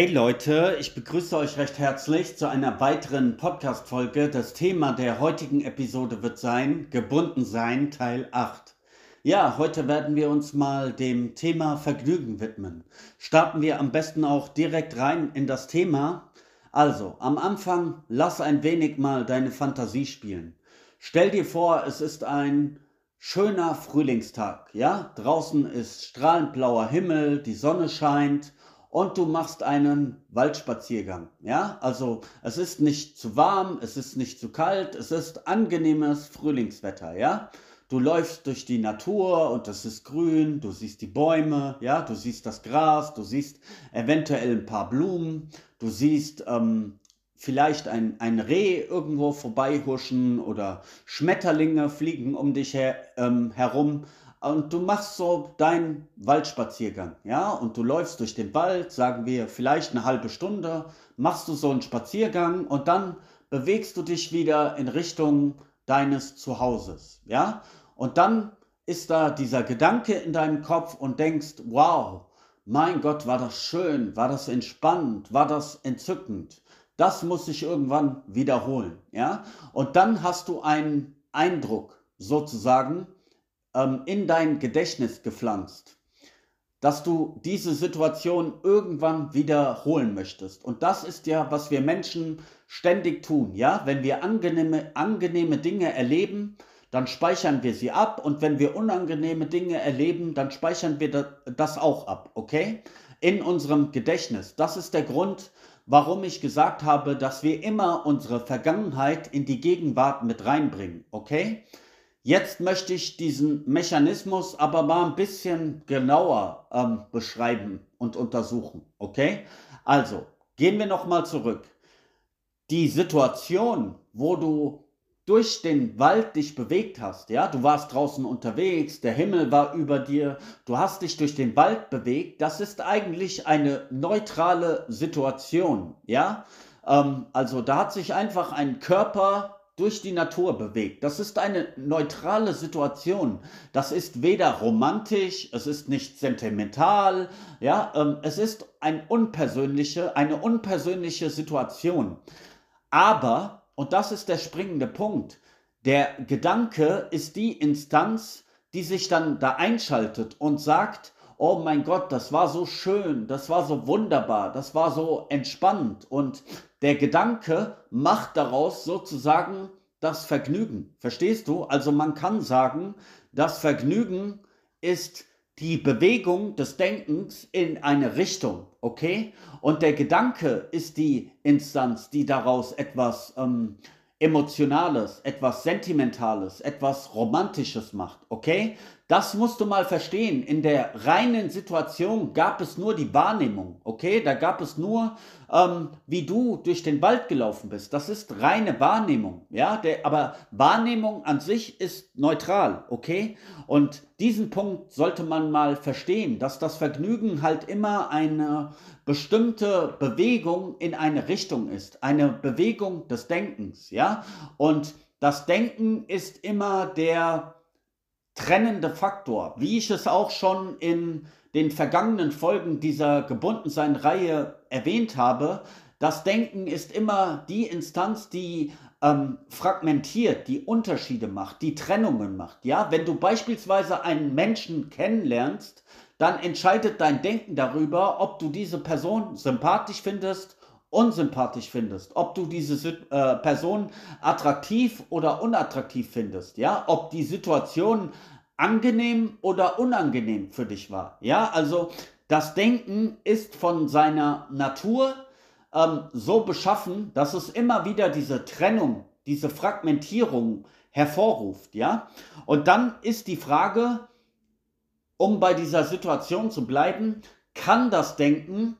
Hey Leute, ich begrüße euch recht herzlich zu einer weiteren Podcast-Folge. Das Thema der heutigen Episode wird sein Gebunden sein, Teil 8. Ja, heute werden wir uns mal dem Thema Vergnügen widmen. Starten wir am besten auch direkt rein in das Thema. Also, am Anfang lass ein wenig mal deine Fantasie spielen. Stell dir vor, es ist ein schöner Frühlingstag, ja? Draußen ist strahlend blauer Himmel, die Sonne scheint und du machst einen Waldspaziergang. Ja, also es ist nicht zu warm, es ist nicht zu kalt, es ist angenehmes Frühlingswetter. Ja, du läufst durch die Natur und es ist grün, du siehst die Bäume, ja, du siehst das Gras, du siehst eventuell ein paar Blumen, du siehst ähm, vielleicht ein, ein Reh irgendwo vorbeihuschen oder Schmetterlinge fliegen um dich her, ähm, herum und du machst so deinen Waldspaziergang, ja, und du läufst durch den Wald, sagen wir vielleicht eine halbe Stunde, machst du so einen Spaziergang und dann bewegst du dich wieder in Richtung deines Zuhauses, ja, und dann ist da dieser Gedanke in deinem Kopf und denkst, wow, mein Gott, war das schön, war das entspannt, war das entzückend. Das muss sich irgendwann wiederholen, ja? Und dann hast du einen Eindruck sozusagen ähm, in dein Gedächtnis gepflanzt, dass du diese Situation irgendwann wiederholen möchtest. Und das ist ja, was wir Menschen ständig tun. Ja, wenn wir angenehme, angenehme Dinge erleben, dann speichern wir sie ab. Und wenn wir unangenehme Dinge erleben, dann speichern wir das auch ab. Okay? In unserem Gedächtnis. Das ist der Grund, warum ich gesagt habe, dass wir immer unsere Vergangenheit in die Gegenwart mit reinbringen. Okay? Jetzt möchte ich diesen Mechanismus aber mal ein bisschen genauer ähm, beschreiben und untersuchen. Okay? Also, gehen wir nochmal zurück. Die Situation, wo du durch den Wald dich bewegt hast, ja, du warst draußen unterwegs, der Himmel war über dir, du hast dich durch den Wald bewegt, das ist eigentlich eine neutrale Situation, ja. Ähm, also da hat sich einfach ein Körper durch die Natur bewegt. Das ist eine neutrale Situation. Das ist weder romantisch, es ist nicht sentimental, ja, ähm, es ist ein unpersönliche, eine unpersönliche Situation. Aber, und das ist der springende Punkt, der Gedanke ist die Instanz, die sich dann da einschaltet und sagt, oh mein Gott, das war so schön, das war so wunderbar, das war so entspannt. Und der Gedanke macht daraus sozusagen das Vergnügen. Verstehst du? Also man kann sagen, das Vergnügen ist die Bewegung des Denkens in eine Richtung, okay? Und der Gedanke ist die Instanz, die daraus etwas ähm, Emotionales, etwas Sentimentales, etwas Romantisches macht, okay? Das musst du mal verstehen. In der reinen Situation gab es nur die Wahrnehmung, okay? Da gab es nur, ähm, wie du durch den Wald gelaufen bist. Das ist reine Wahrnehmung, ja? Der, aber Wahrnehmung an sich ist neutral, okay? Und diesen Punkt sollte man mal verstehen, dass das Vergnügen halt immer eine bestimmte Bewegung in eine Richtung ist, eine Bewegung des Denkens, ja? Und das Denken ist immer der trennende Faktor, wie ich es auch schon in den vergangenen Folgen dieser Gebundensein-Reihe erwähnt habe. Das Denken ist immer die Instanz, die ähm, fragmentiert, die Unterschiede macht, die Trennungen macht. Ja, wenn du beispielsweise einen Menschen kennenlernst, dann entscheidet dein Denken darüber, ob du diese Person sympathisch findest unsympathisch findest, ob du diese äh, Person attraktiv oder unattraktiv findest, ja, ob die Situation angenehm oder unangenehm für dich war, ja, also das Denken ist von seiner Natur ähm, so beschaffen, dass es immer wieder diese Trennung, diese Fragmentierung hervorruft, ja, und dann ist die Frage, um bei dieser Situation zu bleiben, kann das Denken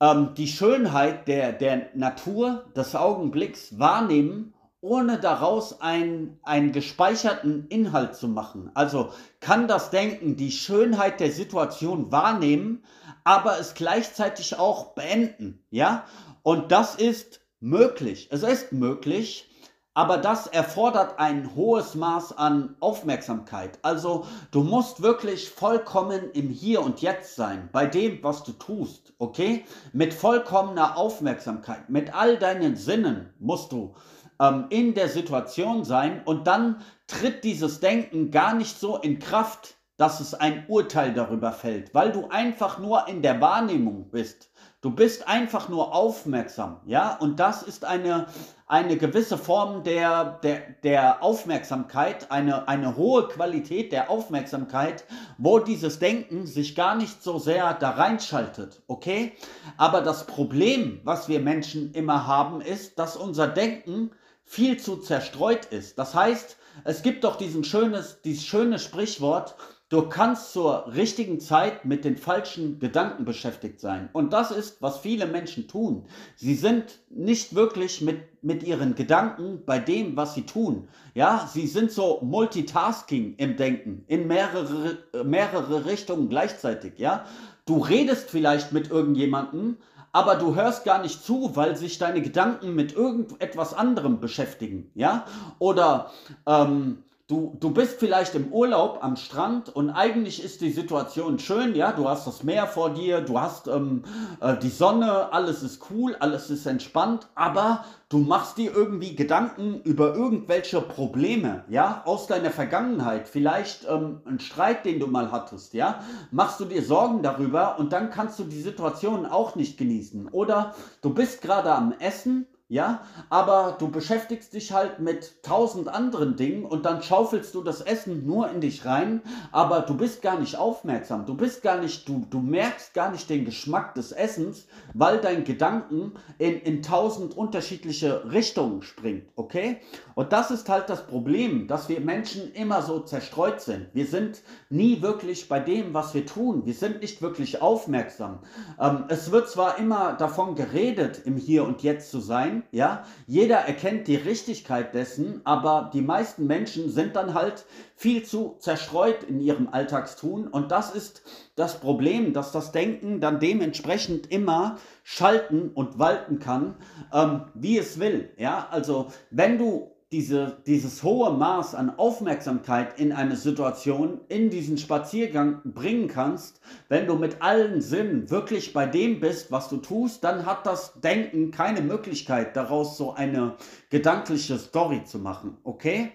ähm, die Schönheit der, der Natur, des Augenblicks wahrnehmen, ohne daraus ein, einen gespeicherten Inhalt zu machen. Also kann das Denken die Schönheit der Situation wahrnehmen, aber es gleichzeitig auch beenden. Ja? Und das ist möglich. Es ist möglich, aber das erfordert ein hohes Maß an Aufmerksamkeit. Also du musst wirklich vollkommen im Hier und Jetzt sein, bei dem, was du tust, okay? Mit vollkommener Aufmerksamkeit, mit all deinen Sinnen musst du ähm, in der Situation sein und dann tritt dieses Denken gar nicht so in Kraft, dass es ein Urteil darüber fällt, weil du einfach nur in der Wahrnehmung bist. Du bist einfach nur aufmerksam, ja, und das ist eine, eine gewisse Form der, der, der Aufmerksamkeit, eine, eine hohe Qualität der Aufmerksamkeit, wo dieses Denken sich gar nicht so sehr da reinschaltet, okay? Aber das Problem, was wir Menschen immer haben, ist, dass unser Denken viel zu zerstreut ist. Das heißt, es gibt doch diesen schönes, dieses schöne Sprichwort, Du kannst zur richtigen Zeit mit den falschen Gedanken beschäftigt sein. Und das ist, was viele Menschen tun. Sie sind nicht wirklich mit, mit ihren Gedanken bei dem, was sie tun. Ja, sie sind so Multitasking im Denken, in mehrere, mehrere Richtungen gleichzeitig. Ja, du redest vielleicht mit irgendjemandem, aber du hörst gar nicht zu, weil sich deine Gedanken mit irgendetwas anderem beschäftigen. Ja, oder, ähm, Du, du bist vielleicht im Urlaub am Strand und eigentlich ist die Situation schön, ja, du hast das Meer vor dir, du hast ähm, äh, die Sonne, alles ist cool, alles ist entspannt, aber du machst dir irgendwie Gedanken über irgendwelche Probleme, ja, aus deiner Vergangenheit, vielleicht ähm, ein Streit, den du mal hattest, ja, machst du dir Sorgen darüber und dann kannst du die Situation auch nicht genießen. Oder du bist gerade am Essen ja, aber du beschäftigst dich halt mit tausend anderen Dingen und dann schaufelst du das Essen nur in dich rein, aber du bist gar nicht aufmerksam, du bist gar nicht, du, du merkst gar nicht den Geschmack des Essens, weil dein Gedanken in, in tausend unterschiedliche Richtungen springt, okay? Und das ist halt das Problem, dass wir Menschen immer so zerstreut sind. Wir sind nie wirklich bei dem, was wir tun. Wir sind nicht wirklich aufmerksam. Ähm, es wird zwar immer davon geredet, im Hier und Jetzt zu sein, ja. Jeder erkennt die Richtigkeit dessen, aber die meisten Menschen sind dann halt viel zu zerstreut in ihrem Alltagstun und das ist das Problem, dass das Denken dann dementsprechend immer schalten und walten kann, ähm, wie es will, ja. Also wenn du diese, dieses hohe Maß an Aufmerksamkeit in eine Situation, in diesen Spaziergang bringen kannst, wenn du mit allen Sinnen wirklich bei dem bist, was du tust, dann hat das Denken keine Möglichkeit, daraus so eine gedankliche Story zu machen, okay?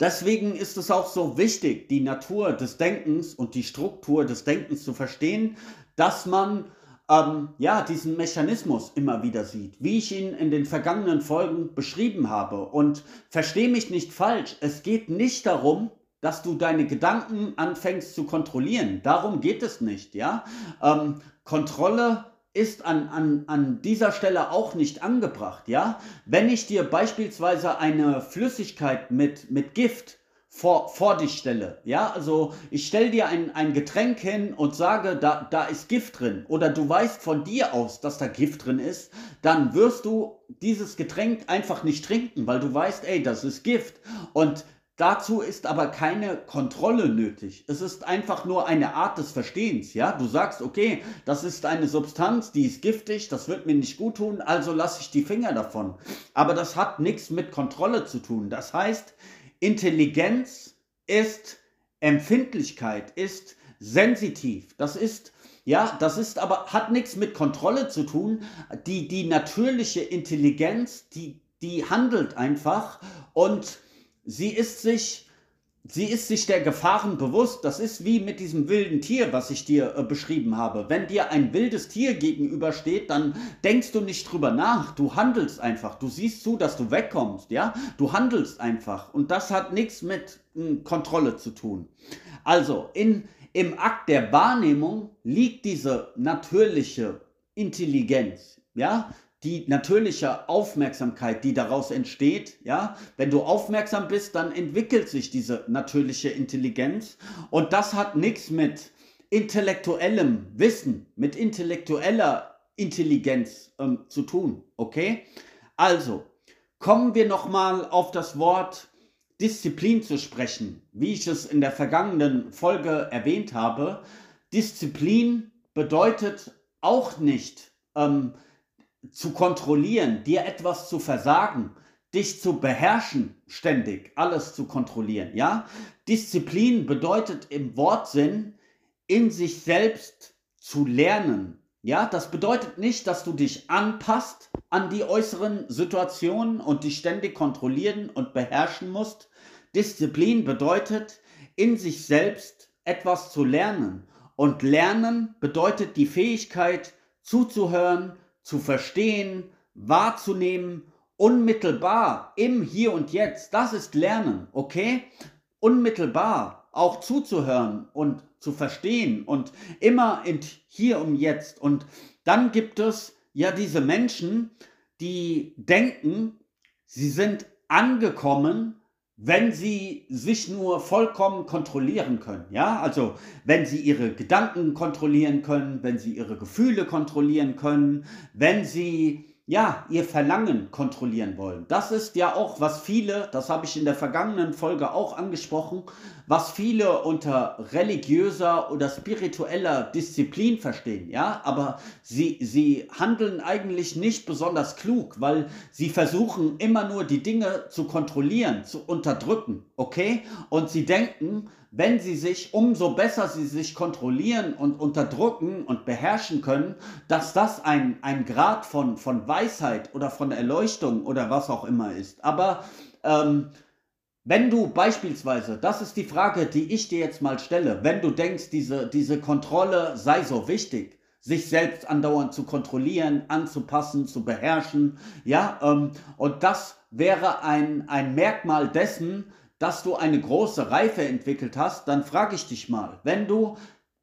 Deswegen ist es auch so wichtig, die Natur des Denkens und die Struktur des Denkens zu verstehen, dass man ähm, ja, diesen Mechanismus immer wieder sieht, wie ich ihn in den vergangenen Folgen beschrieben habe. Und verstehe mich nicht falsch, es geht nicht darum, dass du deine Gedanken anfängst zu kontrollieren. Darum geht es nicht, ja. Ähm, Kontrolle ist an, an, an dieser Stelle auch nicht angebracht, ja. Wenn ich dir beispielsweise eine Flüssigkeit mit, mit Gift vor, vor dich stelle. Ja, also ich stelle dir ein, ein Getränk hin und sage, da, da ist Gift drin. Oder du weißt von dir aus, dass da Gift drin ist, dann wirst du dieses Getränk einfach nicht trinken, weil du weißt, ey, das ist Gift. Und Dazu ist aber keine Kontrolle nötig. Es ist einfach nur eine Art des Verstehens. Ja, du sagst, okay, das ist eine Substanz, die ist giftig, das wird mir nicht gut tun, also lasse ich die Finger davon. Aber das hat nichts mit Kontrolle zu tun. Das heißt, Intelligenz ist Empfindlichkeit, ist sensitiv. Das ist, ja, das ist aber, hat nichts mit Kontrolle zu tun. Die, die natürliche Intelligenz, die, die handelt einfach und sie ist sich sie ist sich der Gefahren bewusst. Das ist wie mit diesem wilden Tier, was ich dir äh, beschrieben habe. Wenn dir ein wildes Tier gegenübersteht, dann denkst du nicht drüber nach. Du handelst einfach. Du siehst zu, dass du wegkommst, ja? Du handelst einfach. Und das hat nichts mit äh, Kontrolle zu tun. Also, in, im Akt der Wahrnehmung liegt diese natürliche Intelligenz, ja? Die natürliche Aufmerksamkeit, die daraus entsteht, ja, wenn du aufmerksam bist, dann entwickelt sich diese natürliche Intelligenz und das hat nichts mit intellektuellem Wissen, mit intellektueller Intelligenz ähm, zu tun, okay? Also, kommen wir nochmal auf das Wort Disziplin zu sprechen, wie ich es in der vergangenen Folge erwähnt habe. Disziplin bedeutet auch nicht, ähm, zu kontrollieren, dir etwas zu versagen, dich zu beherrschen, ständig alles zu kontrollieren, ja? Disziplin bedeutet im Wortsinn, in sich selbst zu lernen. Ja, das bedeutet nicht, dass du dich anpasst an die äußeren Situationen und dich ständig kontrollieren und beherrschen musst. Disziplin bedeutet, in sich selbst etwas zu lernen. Und lernen bedeutet die Fähigkeit zuzuhören, zu verstehen, wahrzunehmen, unmittelbar im Hier und Jetzt. Das ist Lernen, okay? Unmittelbar auch zuzuhören und zu verstehen und immer in Hier und Jetzt. Und dann gibt es ja diese Menschen, die denken, sie sind angekommen wenn sie sich nur vollkommen kontrollieren können. Ja, also wenn sie ihre Gedanken kontrollieren können, wenn sie ihre Gefühle kontrollieren können, wenn sie ja, ihr Verlangen kontrollieren wollen. Das ist ja auch, was viele, das habe ich in der vergangenen Folge auch angesprochen, was viele unter religiöser oder spiritueller Disziplin verstehen, ja, aber sie, sie handeln eigentlich nicht besonders klug, weil sie versuchen immer nur die Dinge zu kontrollieren, zu unterdrücken, okay? Und sie denken, wenn sie sich, umso besser sie sich kontrollieren und unterdrücken und beherrschen können, dass das ein, ein Grad von, von Weisheit oder von Erleuchtung oder was auch immer ist. Aber ähm, wenn du beispielsweise, das ist die Frage, die ich dir jetzt mal stelle, wenn du denkst, diese, diese Kontrolle sei so wichtig, sich selbst andauernd zu kontrollieren, anzupassen, zu beherrschen, ja, ähm, und das wäre ein, ein Merkmal dessen, dass du eine große Reife entwickelt hast, dann frage ich dich mal, wenn du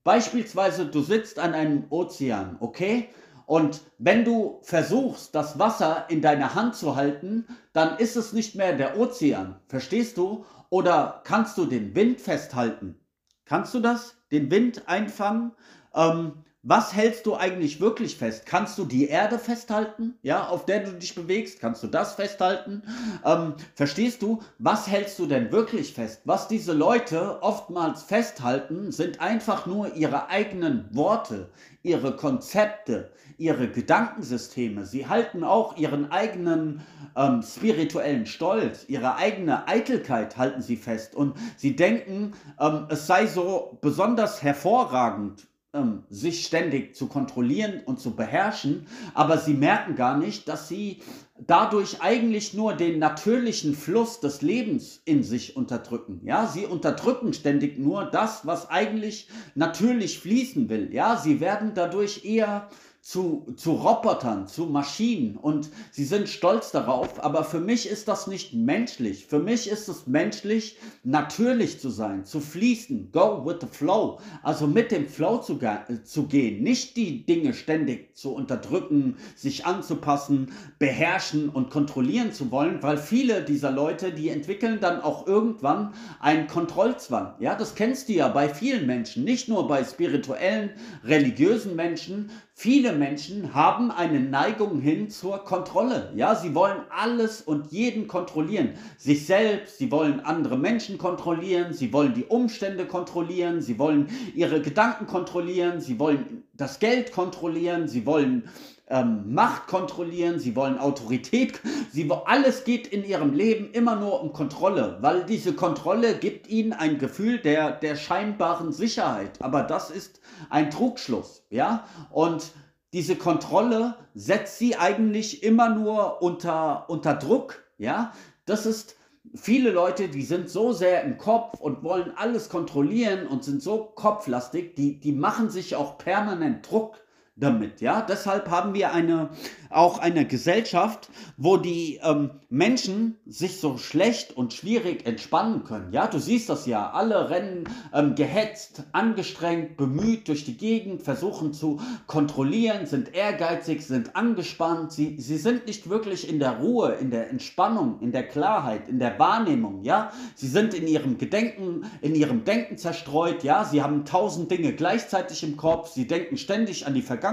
beispielsweise, du sitzt an einem Ozean, okay? Und wenn du versuchst, das Wasser in deiner Hand zu halten, dann ist es nicht mehr der Ozean, verstehst du? Oder kannst du den Wind festhalten? Kannst du das? Den Wind einfangen? Ähm, was hältst du eigentlich wirklich fest? Kannst du die Erde festhalten, ja, auf der du dich bewegst? Kannst du das festhalten? Ähm, verstehst du, was hältst du denn wirklich fest? Was diese Leute oftmals festhalten, sind einfach nur ihre eigenen Worte, ihre Konzepte, ihre Gedankensysteme. Sie halten auch ihren eigenen ähm, spirituellen Stolz, ihre eigene Eitelkeit halten sie fest und sie denken, ähm, es sei so besonders hervorragend ähm, sich ständig zu kontrollieren und zu beherrschen, aber sie merken gar nicht, dass sie dadurch eigentlich nur den natürlichen Fluss des Lebens in sich unterdrücken. Ja, sie unterdrücken ständig nur das, was eigentlich natürlich fließen will. Ja, sie werden dadurch eher zu, zu Robotern, zu Maschinen. Und sie sind stolz darauf, aber für mich ist das nicht menschlich. Für mich ist es menschlich, natürlich zu sein, zu fließen, go with the flow, also mit dem Flow zu, zu gehen, nicht die Dinge ständig zu unterdrücken, sich anzupassen, beherrschen und kontrollieren zu wollen, weil viele dieser Leute, die entwickeln dann auch irgendwann einen Kontrollzwang. Ja, das kennst du ja bei vielen Menschen, nicht nur bei spirituellen, religiösen Menschen, Viele Menschen haben eine Neigung hin zur Kontrolle. Ja, sie wollen alles und jeden kontrollieren. Sich selbst, sie wollen andere Menschen kontrollieren, sie wollen die Umstände kontrollieren, sie wollen ihre Gedanken kontrollieren, sie wollen das Geld kontrollieren, sie wollen ähm, Macht kontrollieren, sie wollen Autorität, sie, alles geht in ihrem Leben immer nur um Kontrolle, weil diese Kontrolle gibt ihnen ein Gefühl der, der scheinbaren Sicherheit. Aber das ist ein Trugschluss, ja? Und diese Kontrolle setzt sie eigentlich immer nur unter, unter Druck, ja? Das ist viele Leute, die sind so sehr im Kopf und wollen alles kontrollieren und sind so kopflastig, die, die machen sich auch permanent Druck damit. Ja, deshalb haben wir eine, auch eine Gesellschaft, wo die ähm, Menschen sich so schlecht und schwierig entspannen können. Ja, du siehst das ja. Alle rennen ähm, gehetzt, angestrengt, bemüht durch die Gegend, versuchen zu kontrollieren, sind ehrgeizig, sind angespannt. Sie, sie sind nicht wirklich in der Ruhe, in der Entspannung, in der Klarheit, in der Wahrnehmung. Ja, sie sind in ihrem Gedenken, in ihrem Denken zerstreut. Ja, sie haben tausend Dinge gleichzeitig im Kopf. Sie denken ständig an die Vergangenheit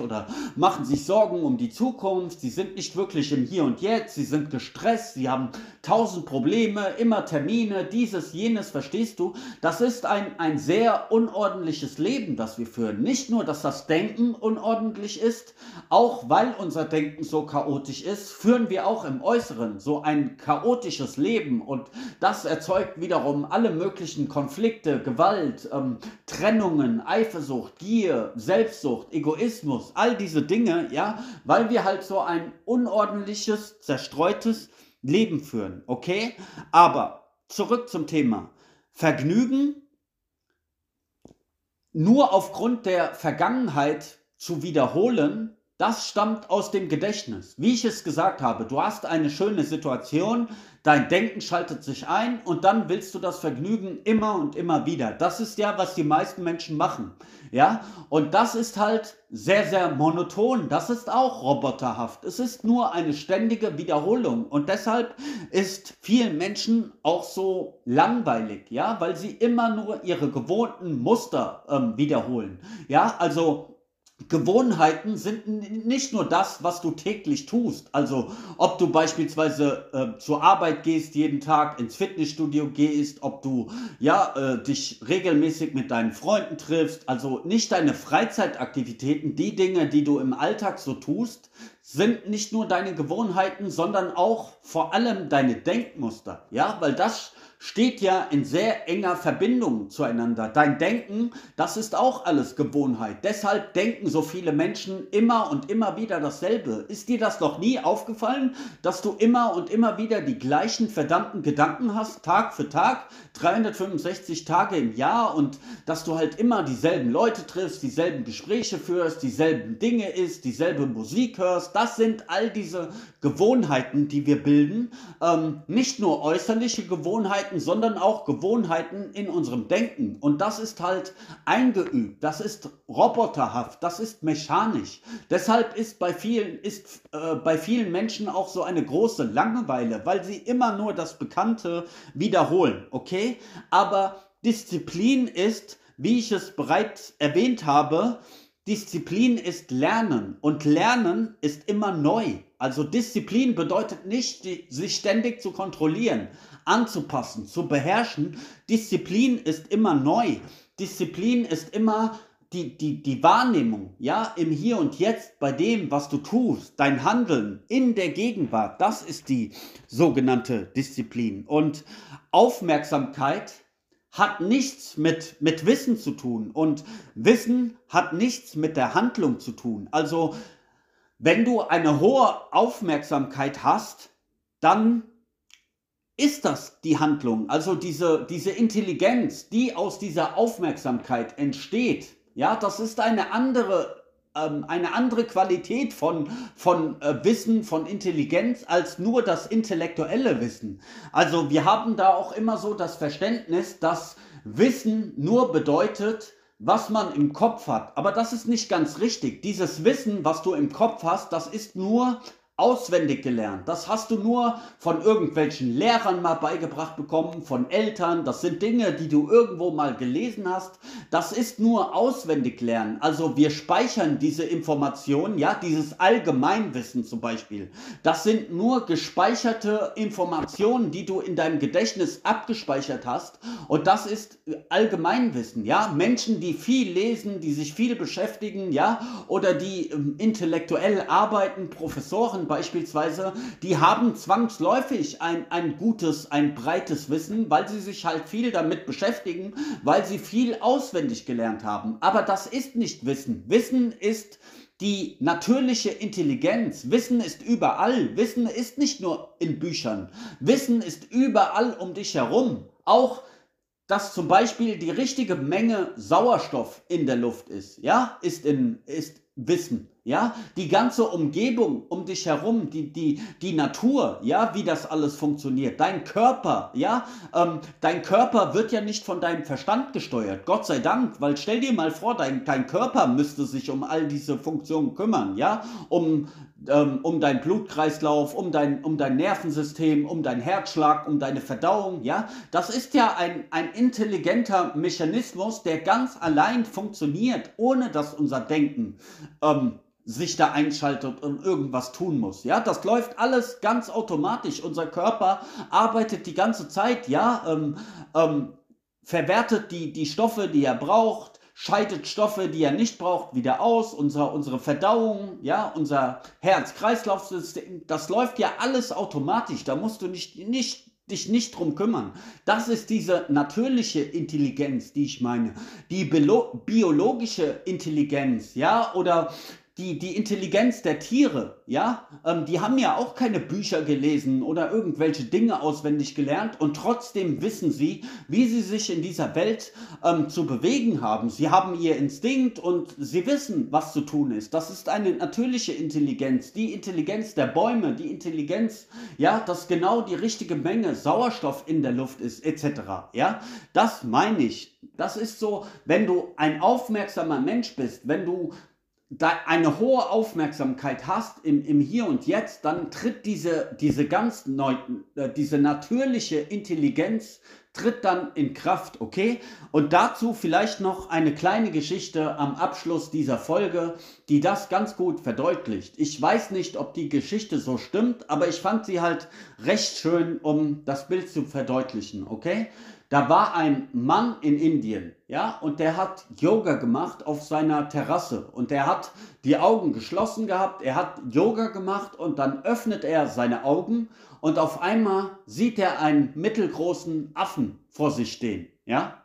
oder machen sich Sorgen um die Zukunft, sie sind nicht wirklich im Hier und Jetzt, sie sind gestresst, sie haben tausend Probleme, immer Termine, dieses, jenes, verstehst du? Das ist ein, ein sehr unordentliches Leben, das wir führen. Nicht nur, dass das Denken unordentlich ist, auch weil unser Denken so chaotisch ist, führen wir auch im Äußeren so ein chaotisches Leben und das erzeugt wiederum alle möglichen Konflikte, Gewalt, ähm, Trennungen, Eifersucht, Gier, Selbstsucht, Egoismus, all diese Dinge, ja, weil wir halt so ein unordentliches, zerstreutes Leben führen, okay? Aber zurück zum Thema. Vergnügen nur aufgrund der Vergangenheit zu wiederholen, das stammt aus dem Gedächtnis. Wie ich es gesagt habe, du hast eine schöne Situation, dein Denken schaltet sich ein und dann willst du das Vergnügen immer und immer wieder. Das ist ja, was die meisten Menschen machen. Ja, und das ist halt sehr, sehr monoton. Das ist auch roboterhaft. Es ist nur eine ständige Wiederholung und deshalb ist vielen Menschen auch so langweilig, ja, weil sie immer nur ihre gewohnten Muster ähm, wiederholen. Ja, also Gewohnheiten sind nicht nur das, was du täglich tust. Also ob du beispielsweise äh, zur Arbeit gehst, jeden Tag ins Fitnessstudio gehst, ob du ja äh, dich regelmäßig mit deinen Freunden triffst. Also nicht deine Freizeitaktivitäten, die Dinge, die du im Alltag so tust, sind nicht nur deine Gewohnheiten, sondern auch vor allem deine Denkmuster. Ja, weil das steht ja in sehr enger Verbindung zueinander. Dein Denken, das ist auch alles Gewohnheit. Deshalb denken so viele Menschen immer und immer wieder dasselbe. Ist dir das noch nie aufgefallen, dass du immer und immer wieder die gleichen verdammten Gedanken hast, Tag für Tag, 365 Tage im Jahr und dass du halt immer dieselben Leute triffst, dieselben Gespräche führst, dieselben Dinge isst, dieselbe Musik hörst? Das sind all diese Gewohnheiten, die wir bilden. Ähm, nicht nur äußerliche Gewohnheiten, sondern auch Gewohnheiten in unserem Denken. Und das ist halt eingeübt, das ist roboterhaft, das ist mechanisch. Deshalb ist bei vielen, ist, äh, bei vielen Menschen auch so eine große Langeweile, weil sie immer nur das Bekannte wiederholen, okay? Aber Disziplin ist, wie ich es bereits erwähnt habe, Disziplin ist Lernen und Lernen ist immer neu. Also Disziplin bedeutet nicht, sich ständig zu kontrollieren, anzupassen, zu beherrschen. Disziplin ist immer neu. Disziplin ist immer die, die, die Wahrnehmung, ja, im Hier und Jetzt, bei dem, was du tust, dein Handeln in der Gegenwart, das ist die sogenannte Disziplin. Und Aufmerksamkeit hat nichts mit, mit Wissen zu tun und Wissen hat nichts mit der Handlung zu tun. Also, wenn du eine hohe Aufmerksamkeit hast, dann ist das die Handlung, also diese, diese Intelligenz, die aus dieser Aufmerksamkeit entsteht. Ja, das ist eine andere, ähm, eine andere Qualität von, von äh, Wissen, von Intelligenz als nur das intellektuelle Wissen. Also wir haben da auch immer so das Verständnis, dass Wissen nur bedeutet, was man im Kopf hat. Aber das ist nicht ganz richtig. Dieses Wissen, was du im Kopf hast, das ist nur auswendig gelernt. Das hast du nur von irgendwelchen Lehrern mal beigebracht bekommen, von Eltern. Das sind Dinge, die du irgendwo mal gelesen hast. Das ist nur auswendig lernen. Also wir speichern diese Informationen, ja, dieses Allgemeinwissen zum Beispiel. Das sind nur gespeicherte Informationen, die du in deinem Gedächtnis abgespeichert hast. Und das ist Allgemeinwissen, ja. Menschen, die viel lesen, die sich viel beschäftigen, ja, oder die ähm, intellektuell arbeiten, Professoren, beispielsweise, die haben zwangsläufig ein, ein gutes, ein breites Wissen, weil sie sich halt viel damit beschäftigen, weil sie viel auswendig gelernt haben. Aber das ist nicht Wissen. Wissen ist die natürliche Intelligenz. Wissen ist überall. Wissen ist nicht nur in Büchern. Wissen ist überall um dich herum. Auch dass zum Beispiel die richtige Menge Sauerstoff in der Luft ist, ja, ist, in, ist Wissen. Ja, die ganze Umgebung um dich herum, die, die, die Natur, ja, wie das alles funktioniert, dein Körper, ja, ähm, dein Körper wird ja nicht von deinem Verstand gesteuert, Gott sei Dank, weil stell dir mal vor, dein, dein Körper müsste sich um all diese Funktionen kümmern, ja, um, ähm, um deinen Blutkreislauf, um dein, um dein Nervensystem, um deinen Herzschlag, um deine Verdauung, ja, das ist ja ein, ein intelligenter Mechanismus, der ganz allein funktioniert, ohne dass unser Denken ähm, sich da einschaltet und irgendwas tun muss. Ja, das läuft alles ganz automatisch. Unser Körper arbeitet die ganze Zeit, ja, ähm, ähm, verwertet die, die Stoffe, die er braucht, scheidet Stoffe, die er nicht braucht, wieder aus. Unsere, unsere Verdauung, ja, unser Herz-Kreislauf-System, das läuft ja alles automatisch. Da musst du nicht, nicht dich nicht drum kümmern. Das ist diese natürliche Intelligenz, die ich meine. Die biologische Intelligenz, ja, oder die, die Intelligenz der Tiere, ja, ähm, die haben ja auch keine Bücher gelesen oder irgendwelche Dinge auswendig gelernt und trotzdem wissen sie, wie sie sich in dieser Welt ähm, zu bewegen haben. Sie haben ihr Instinkt und sie wissen, was zu tun ist. Das ist eine natürliche Intelligenz, die Intelligenz der Bäume, die Intelligenz, ja, dass genau die richtige Menge Sauerstoff in der Luft ist, etc. Ja, das meine ich. Das ist so, wenn du ein aufmerksamer Mensch bist, wenn du eine hohe Aufmerksamkeit hast im, im Hier und Jetzt, dann tritt diese, diese ganz neu, äh, diese natürliche Intelligenz tritt dann in Kraft, okay? Und dazu vielleicht noch eine kleine Geschichte am Abschluss dieser Folge, die das ganz gut verdeutlicht. Ich weiß nicht, ob die Geschichte so stimmt, aber ich fand sie halt recht schön, um das Bild zu verdeutlichen, okay? Da war ein Mann in Indien, ja, und der hat Yoga gemacht auf seiner Terrasse und der hat die Augen geschlossen gehabt, er hat Yoga gemacht und dann öffnet er seine Augen und auf einmal sieht er einen mittelgroßen Affen vor sich stehen, ja?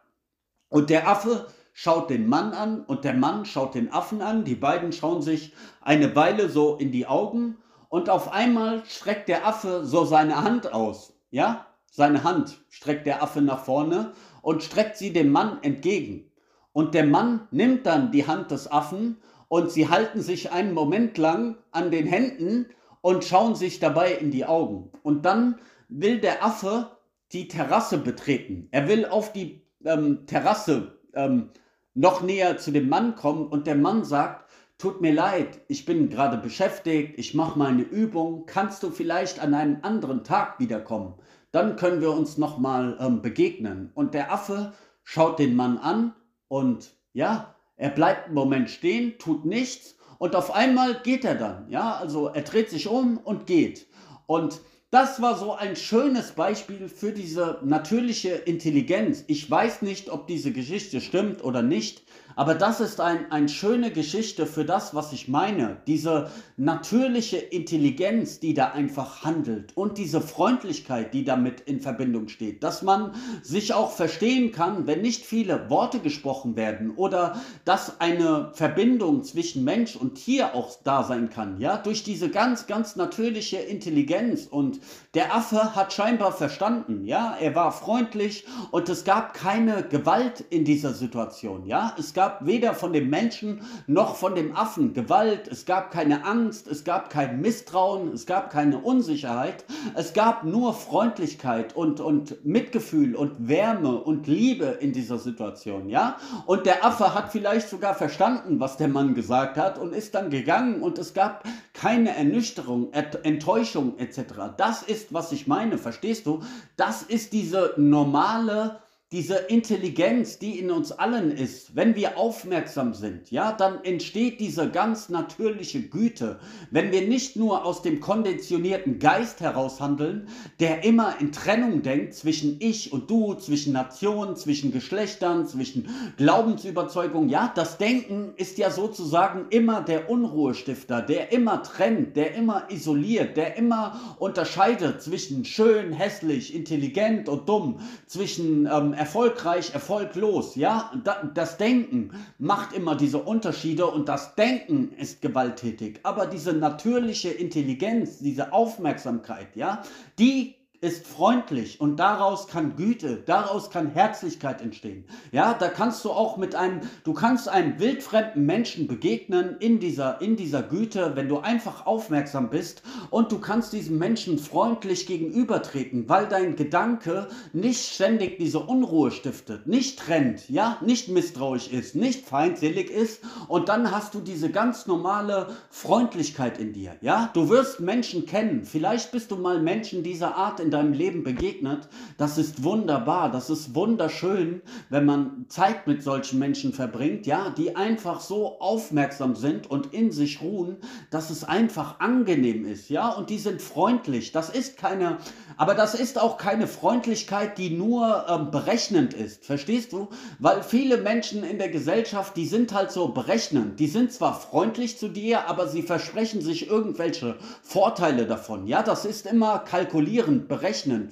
Und der Affe schaut den Mann an und der Mann schaut den Affen an, die beiden schauen sich eine Weile so in die Augen und auf einmal streckt der Affe so seine Hand aus, ja? Seine Hand streckt der Affe nach vorne und streckt sie dem Mann entgegen. Und der Mann nimmt dann die Hand des Affen und sie halten sich einen Moment lang an den Händen und schauen sich dabei in die Augen. Und dann will der Affe die Terrasse betreten. Er will auf die ähm, Terrasse ähm, noch näher zu dem Mann kommen und der Mann sagt, tut mir leid, ich bin gerade beschäftigt, ich mache meine Übung, kannst du vielleicht an einem anderen Tag wiederkommen? Dann können wir uns nochmal ähm, begegnen. Und der Affe schaut den Mann an und ja, er bleibt einen Moment stehen, tut nichts und auf einmal geht er dann. Ja, also er dreht sich um und geht. Und das war so ein schönes Beispiel für diese natürliche Intelligenz. Ich weiß nicht, ob diese Geschichte stimmt oder nicht, aber das ist ein, eine schöne Geschichte für das, was ich meine. Diese natürliche Intelligenz, die da einfach handelt und diese Freundlichkeit, die damit in Verbindung steht. Dass man sich auch verstehen kann, wenn nicht viele Worte gesprochen werden oder dass eine Verbindung zwischen Mensch und Tier auch da sein kann. Ja, durch diese ganz, ganz natürliche Intelligenz. Und der Affe hat scheinbar verstanden. Ja, er war freundlich und es gab keine Gewalt in dieser Situation. Ja, es gab gab weder von dem Menschen noch von dem Affen Gewalt, es gab keine Angst, es gab kein Misstrauen, es gab keine Unsicherheit, es gab nur Freundlichkeit und, und Mitgefühl und Wärme und Liebe in dieser Situation, ja? Und der Affe hat vielleicht sogar verstanden, was der Mann gesagt hat und ist dann gegangen und es gab keine Ernüchterung, Enttäuschung etc. Das ist, was ich meine, verstehst du? Das ist diese normale diese Intelligenz, die in uns allen ist, wenn wir aufmerksam sind, ja, dann entsteht diese ganz natürliche Güte. Wenn wir nicht nur aus dem konditionierten Geist heraus handeln, der immer in Trennung denkt zwischen ich und du, zwischen Nationen, zwischen Geschlechtern, zwischen Glaubensüberzeugungen, ja, das Denken ist ja sozusagen immer der Unruhestifter, der immer trennt, der immer isoliert, der immer unterscheidet zwischen schön, hässlich, intelligent und dumm, zwischen ähm, erfolgreich, erfolglos, ja, das Denken macht immer diese Unterschiede und das Denken ist gewalttätig, aber diese natürliche Intelligenz, diese Aufmerksamkeit, ja, die ist freundlich und daraus kann Güte, daraus kann Herzlichkeit entstehen. Ja, da kannst du auch mit einem, du kannst einem wildfremden Menschen begegnen in dieser, in dieser Güte, wenn du einfach aufmerksam bist und du kannst diesem Menschen freundlich gegenübertreten, weil dein Gedanke nicht ständig diese Unruhe stiftet, nicht trennt, ja, nicht misstrauisch ist, nicht feindselig ist und dann hast du diese ganz normale Freundlichkeit in dir, ja. Du wirst Menschen kennen, vielleicht bist du mal Menschen dieser Art in in deinem Leben begegnet, das ist wunderbar, das ist wunderschön, wenn man Zeit mit solchen Menschen verbringt, ja, die einfach so aufmerksam sind und in sich ruhen, dass es einfach angenehm ist, ja, und die sind freundlich. Das ist keine, aber das ist auch keine Freundlichkeit, die nur ähm, berechnend ist, verstehst du? Weil viele Menschen in der Gesellschaft, die sind halt so berechnend, die sind zwar freundlich zu dir, aber sie versprechen sich irgendwelche Vorteile davon, ja, das ist immer kalkulierend, berechnend.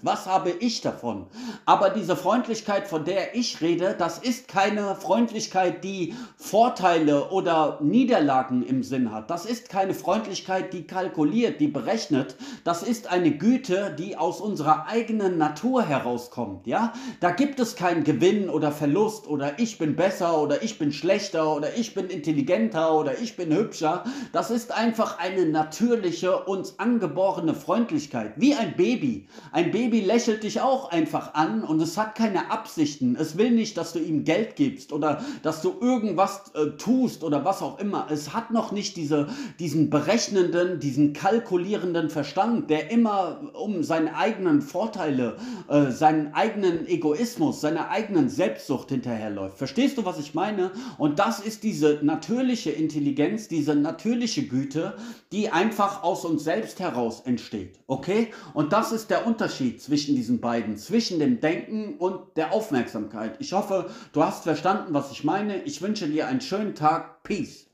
Was habe ich davon? Aber diese Freundlichkeit, von der ich rede, das ist keine Freundlichkeit, die Vorteile oder Niederlagen im Sinn hat. Das ist keine Freundlichkeit, die kalkuliert, die berechnet. Das ist eine Güte, die aus unserer eigenen Natur herauskommt. Ja, da gibt es keinen Gewinn oder Verlust oder ich bin besser oder ich bin schlechter oder ich bin intelligenter oder ich bin hübscher. Das ist einfach eine natürliche, uns angeborene Freundlichkeit, wie ein Baby. Ein Baby lächelt dich auch einfach an und es hat keine Absichten. Es will nicht, dass du ihm Geld gibst oder dass du irgendwas äh, tust oder was auch immer. Es hat noch nicht diese, diesen berechnenden, diesen kalkulierenden Verstand, der immer um seine eigenen Vorteile, äh, seinen eigenen Egoismus, seine eigenen Selbstsucht hinterherläuft. Verstehst du, was ich meine? Und das ist diese natürliche Intelligenz, diese natürliche Güte, die einfach aus uns selbst heraus entsteht. Okay? Und das ist der Unterschied zwischen diesen beiden, zwischen dem Denken und der Aufmerksamkeit. Ich hoffe, du hast verstanden, was ich meine. Ich wünsche dir einen schönen Tag. Peace.